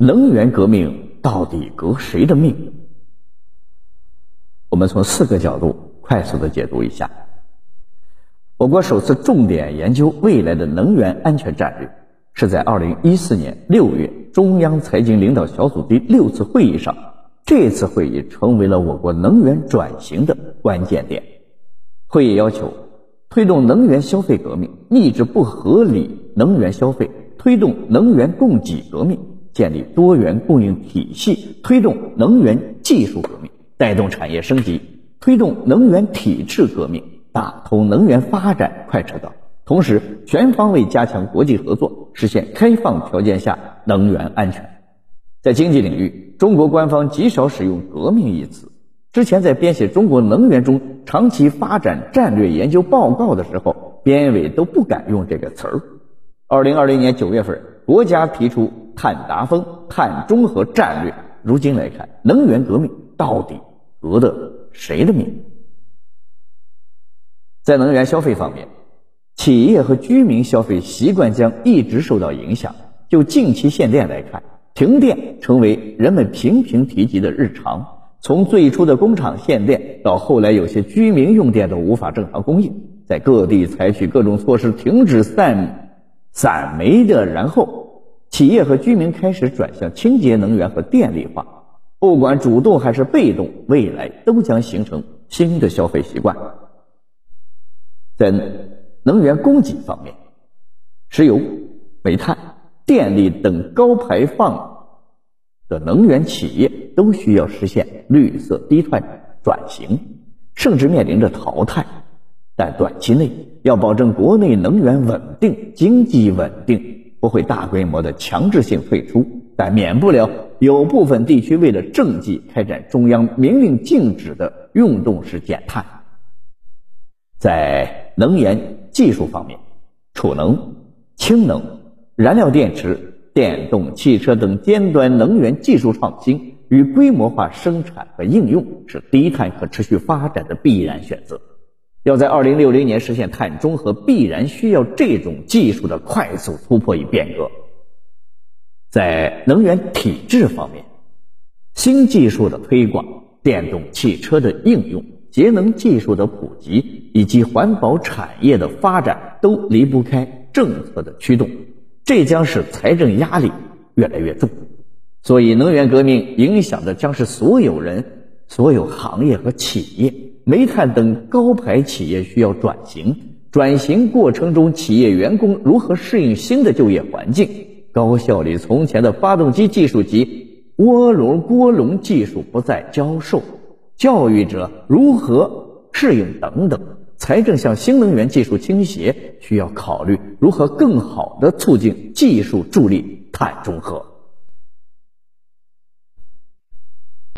能源革命到底革谁的命？我们从四个角度快速的解读一下。我国首次重点研究未来的能源安全战略，是在二零一四年六月中央财经领导小组第六次会议上。这次会议成为了我国能源转型的关键点。会议要求推动能源消费革命，抑制不合理能源消费，推动能源供给革命，建立多元供应体系，推动能源技术革命，带动产业升级，推动能源体制革命，打通能源发展快车道。同时，全方位加强国际合作，实现开放条件下能源安全。在经济领域，中国官方极少使用“革命”一词。之前在编写中国能源中长期发展战略研究报告的时候，编委都不敢用这个词儿。二零二零年九月份，国家提出碳达峰、碳中和战略。如今来看，能源革命到底革的谁的命？在能源消费方面，企业和居民消费习惯将一直受到影响。就近期限电来看。停电成为人们频频提及的日常，从最初的工厂限电，到后来有些居民用电都无法正常供应，在各地采取各种措施停止散散煤的，然后企业和居民开始转向清洁能源和电力化。不管主动还是被动，未来都将形成新的消费习惯。在能源供给方面，石油、煤炭。电力等高排放的能源企业都需要实现绿色低碳转型，甚至面临着淘汰。但短期内要保证国内能源稳定、经济稳定，不会大规模的强制性退出，但免不了有部分地区为了政绩开展中央明令禁止的运动式减碳。在能源技术方面，储能、氢能。燃料电池、电动汽车等尖端能源技术创新与规模化生产和应用是低碳可持续发展的必然选择。要在二零六零年实现碳中和，必然需要这种技术的快速突破与变革。在能源体制方面，新技术的推广、电动汽车的应用、节能技术的普及以及环保产业的发展，都离不开政策的驱动。这将使财政压力越来越重，所以能源革命影响的将是所有人、所有行业和企业。煤炭等高排企业需要转型，转型过程中，企业员工如何适应新的就业环境？高效率从前的发动机技术及涡轮锅轮技术不再教授，教育者如何适应等等。财政向新能源技术倾斜，需要考虑如何更好地促进技术助力碳中和。